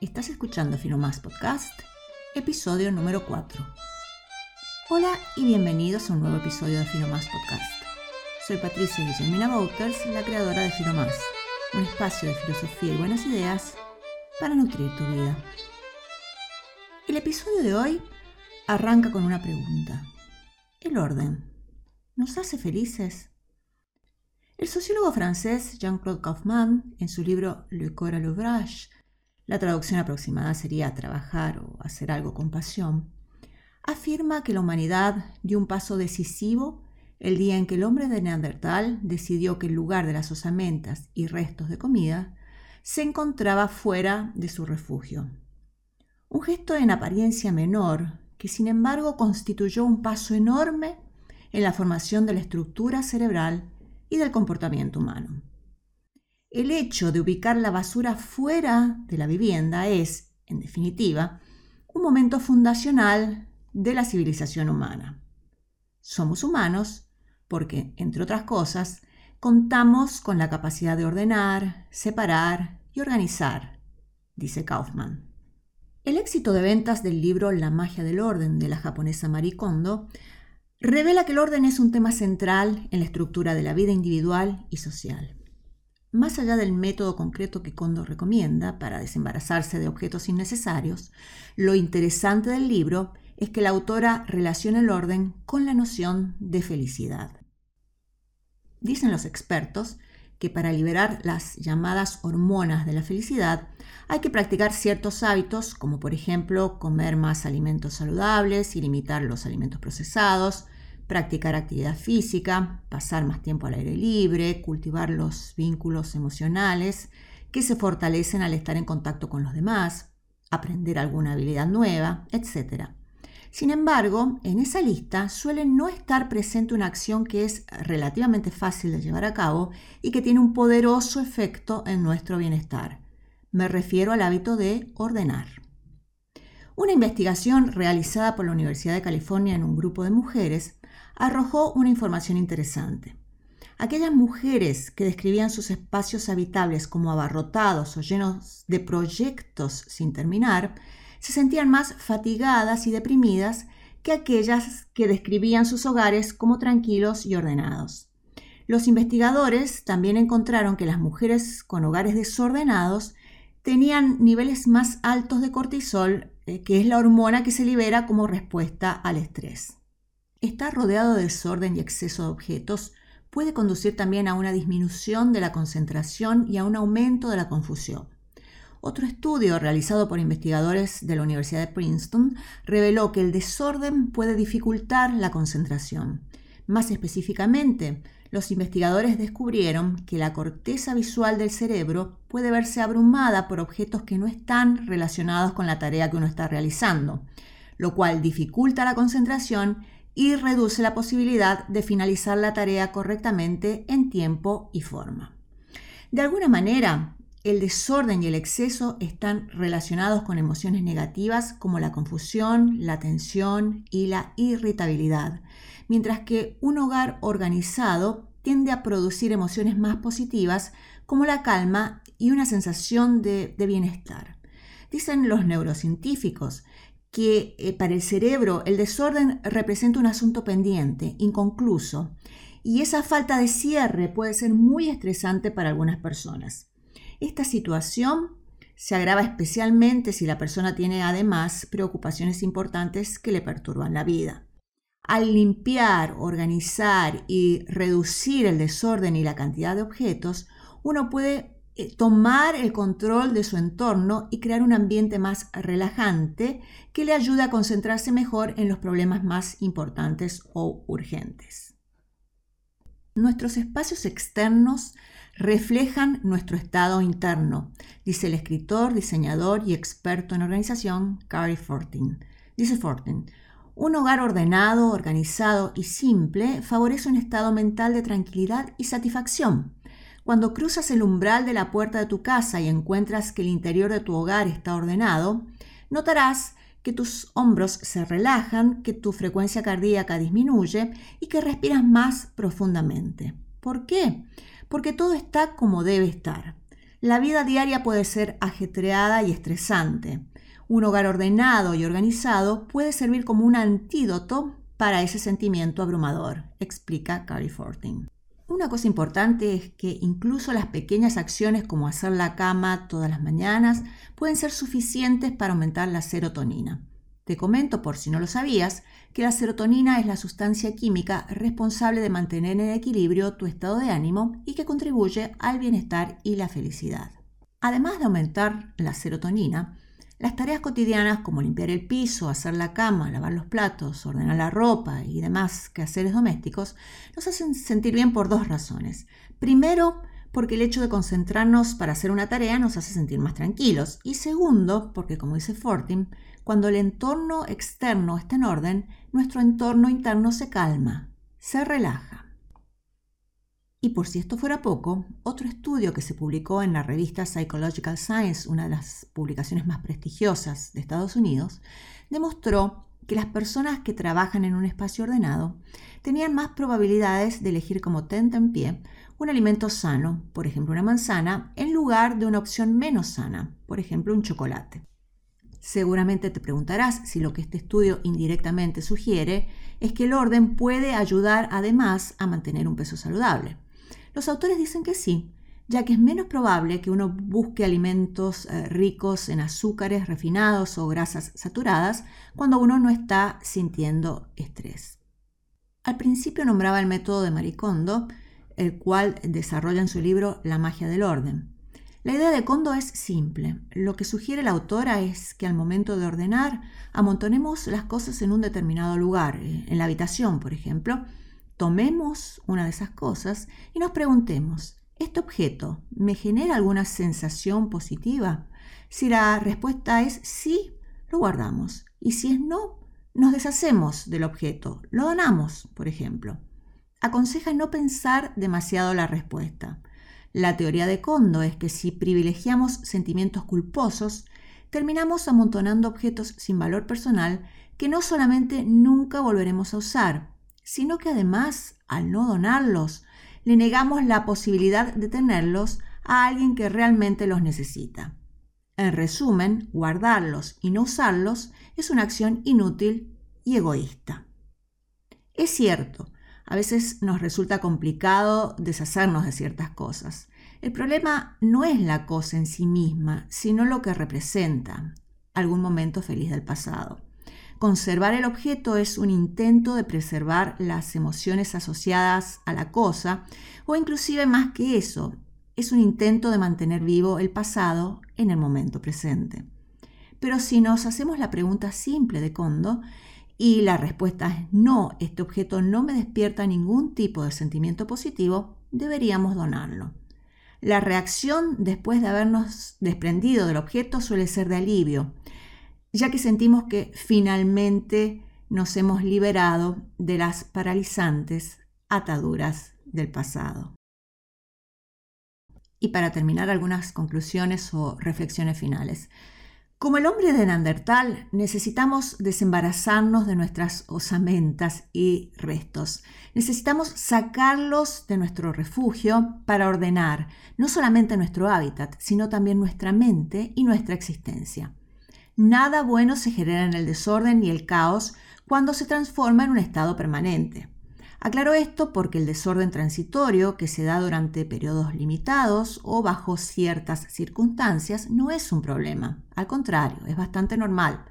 Estás escuchando Finomás Podcast, episodio número 4. Hola y bienvenidos a un nuevo episodio de Finomás Podcast. Soy Patricia Guillermina Bouters, la creadora de Finomás, un espacio de filosofía y buenas ideas para nutrir tu vida. El episodio de hoy arranca con una pregunta. ¿El orden nos hace felices? El sociólogo francés Jean-Claude Kaufmann, en su libro Le corps à l'ouvrage, la traducción aproximada sería trabajar o hacer algo con pasión, afirma que la humanidad dio un paso decisivo el día en que el hombre de Neandertal decidió que en lugar de las osamentas y restos de comida, se encontraba fuera de su refugio. Un gesto en apariencia menor, que sin embargo constituyó un paso enorme en la formación de la estructura cerebral y del comportamiento humano. El hecho de ubicar la basura fuera de la vivienda es, en definitiva, un momento fundacional de la civilización humana. Somos humanos porque, entre otras cosas, contamos con la capacidad de ordenar, separar y organizar, dice Kaufman. El éxito de ventas del libro La magia del orden de la japonesa Marie Kondo revela que el orden es un tema central en la estructura de la vida individual y social. Más allá del método concreto que Kondo recomienda para desembarazarse de objetos innecesarios, lo interesante del libro es que la autora relaciona el orden con la noción de felicidad. Dicen los expertos que para liberar las llamadas hormonas de la felicidad hay que practicar ciertos hábitos como por ejemplo comer más alimentos saludables y limitar los alimentos procesados, practicar actividad física, pasar más tiempo al aire libre, cultivar los vínculos emocionales que se fortalecen al estar en contacto con los demás, aprender alguna habilidad nueva, etc. Sin embargo, en esa lista suele no estar presente una acción que es relativamente fácil de llevar a cabo y que tiene un poderoso efecto en nuestro bienestar. Me refiero al hábito de ordenar. Una investigación realizada por la Universidad de California en un grupo de mujeres arrojó una información interesante. Aquellas mujeres que describían sus espacios habitables como abarrotados o llenos de proyectos sin terminar, se sentían más fatigadas y deprimidas que aquellas que describían sus hogares como tranquilos y ordenados. Los investigadores también encontraron que las mujeres con hogares desordenados tenían niveles más altos de cortisol, eh, que es la hormona que se libera como respuesta al estrés. Estar rodeado de desorden y exceso de objetos puede conducir también a una disminución de la concentración y a un aumento de la confusión. Otro estudio realizado por investigadores de la Universidad de Princeton reveló que el desorden puede dificultar la concentración. Más específicamente, los investigadores descubrieron que la corteza visual del cerebro puede verse abrumada por objetos que no están relacionados con la tarea que uno está realizando, lo cual dificulta la concentración y reduce la posibilidad de finalizar la tarea correctamente en tiempo y forma. De alguna manera, el desorden y el exceso están relacionados con emociones negativas como la confusión, la tensión y la irritabilidad, mientras que un hogar organizado tiende a producir emociones más positivas como la calma y una sensación de, bienestar. Dicen los neurocientíficos que eh, para el cerebro el desorden representa un asunto pendiente, inconcluso, y esa falta de cierre puede ser muy estresante para algunas personas. Esta situación se agrava especialmente si la persona tiene además preocupaciones importantes que le perturban la vida. Al limpiar, organizar y reducir el desorden y la cantidad de objetos, uno puede tomar el control de su entorno y crear un ambiente más relajante que le ayude a concentrarse mejor en los problemas más importantes o urgentes. Nuestros espacios externos reflejan nuestro estado interno, dice el escritor, diseñador y experto en organización Gary Fortin. Dice Fortin, un hogar ordenado, organizado y simple favorece un estado mental de tranquilidad y satisfacción cuando cruzas el umbral de la puerta de tu casa y encuentras que el interior de tu hogar está ordenado, notarás que tus hombros se relajan, que tu frecuencia cardíaca disminuye y que respiras más profundamente. ¿Por qué? Porque todo está como debe estar. La vida diaria puede ser ajetreada y estresante. Un hogar ordenado y organizado puede servir como un antídoto para ese sentimiento abrumador, explica Carrie Fortin. Una cosa importante es que incluso las pequeñas acciones como hacer la cama todas las mañanas pueden ser suficientes para aumentar la serotonina. Te comento, por si no lo sabías, que la serotonina es la sustancia química responsable de mantener en equilibrio tu estado de ánimo y que contribuye al bienestar y la felicidad. Además de aumentar la serotonina, las tareas cotidianas como limpiar el piso, hacer la cama, lavar los platos, ordenar la ropa y demás quehaceres domésticos nos hacen sentir bien por dos razones. Primero, porque el hecho de concentrarnos para hacer una tarea nos hace sentir más tranquilos. Y segundo, porque como dice Fortin, cuando el entorno externo está en orden, nuestro entorno interno se calma, se relaja. Y por si esto fuera poco, otro estudio que se publicó en la revista Psychological Science, una de las publicaciones más prestigiosas de Estados Unidos, demostró que las personas que trabajan en un espacio ordenado tenían más probabilidades de elegir como tenta en pie un alimento sano, por ejemplo una manzana, en lugar de una opción menos sana, por ejemplo un chocolate. Seguramente te preguntarás si lo que este estudio indirectamente sugiere es que el orden puede ayudar además a mantener un peso saludable. Los autores dicen que sí, ya que es menos probable que uno busque alimentos eh, ricos en azúcares refinados o grasas saturadas cuando uno no está sintiendo estrés. Al principio nombraba el método de Maricondo, el cual desarrolla en su libro La magia del orden. La idea de Kondo es simple. Lo que sugiere la autora es que al momento de ordenar amontonemos las cosas en un determinado lugar, eh, en la habitación, por ejemplo, tomemos una de esas cosas y nos preguntemos, ¿este objeto me genera alguna sensación positiva? Si la respuesta es sí, lo guardamos. Y si es no, nos deshacemos del objeto, lo donamos, por ejemplo. Aconseja no pensar demasiado la respuesta. La teoría de Kondo es que si privilegiamos sentimientos culposos, terminamos amontonando objetos sin valor personal que no solamente nunca volveremos a usar, sino que además, al no donarlos, le negamos la posibilidad de tenerlos a alguien que realmente los necesita. En resumen, guardarlos y no usarlos es una acción inútil y egoísta. Es cierto, a veces nos resulta complicado deshacernos de ciertas cosas. El problema no es la cosa en sí misma, sino lo que representa, algún momento feliz del pasado. Conservar el objeto es un intento de preservar las emociones asociadas a la cosa, o inclusive más que eso, es un intento de mantener vivo el pasado en el momento presente. Pero si nos hacemos la pregunta simple de Kondo y la respuesta es no, este objeto no me despierta ningún tipo de sentimiento positivo, deberíamos donarlo. La reacción después de habernos desprendido del objeto suele ser de alivio, ya que sentimos que finalmente nos hemos liberado de las paralizantes ataduras del pasado. Y para terminar, algunas conclusiones o reflexiones finales. Como el hombre de Neandertal, necesitamos desembarazarnos de nuestras osamentas y restos. Necesitamos sacarlos de nuestro refugio para ordenar no solamente nuestro hábitat, sino también nuestra mente y nuestra existencia. Nada bueno se genera en el desorden y el caos cuando se transforma en un estado permanente. Aclaro esto porque el desorden transitorio que se da durante periodos limitados o bajo ciertas circunstancias no es un problema. Al contrario, es bastante normal.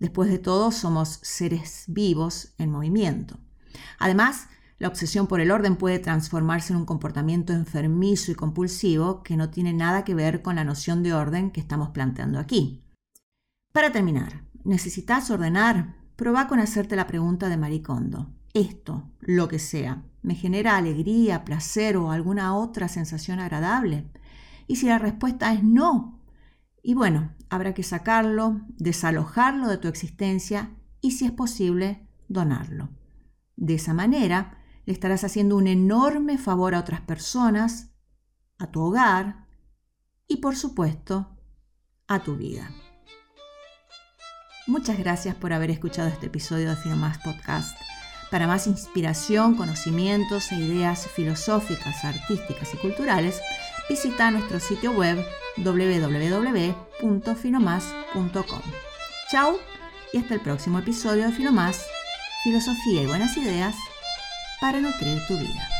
Después de todo, somos seres vivos en movimiento. Además, la obsesión por el orden puede transformarse en un comportamiento enfermizo y compulsivo que no tiene nada que ver con la noción de orden que estamos planteando aquí. Para terminar, ¿necesitas ordenar? Proba con hacerte la pregunta de Maricondo. Esto, lo que sea, ¿me genera alegría, placer o alguna otra sensación agradable? Y si la respuesta es no, y bueno, habrá que sacarlo, desalojarlo de tu existencia y si es posible, donarlo. De esa manera, le estarás haciendo un enorme favor a otras personas, a tu hogar y, por supuesto, a tu vida. Muchas gracias por haber escuchado este episodio de Finomás Podcast. Para más inspiración, conocimientos e ideas filosóficas, artísticas y culturales, visita nuestro sitio web www.finomás.com. Chao y hasta el próximo episodio de Finomás, Filosofía y Buenas Ideas para nutrir tu vida.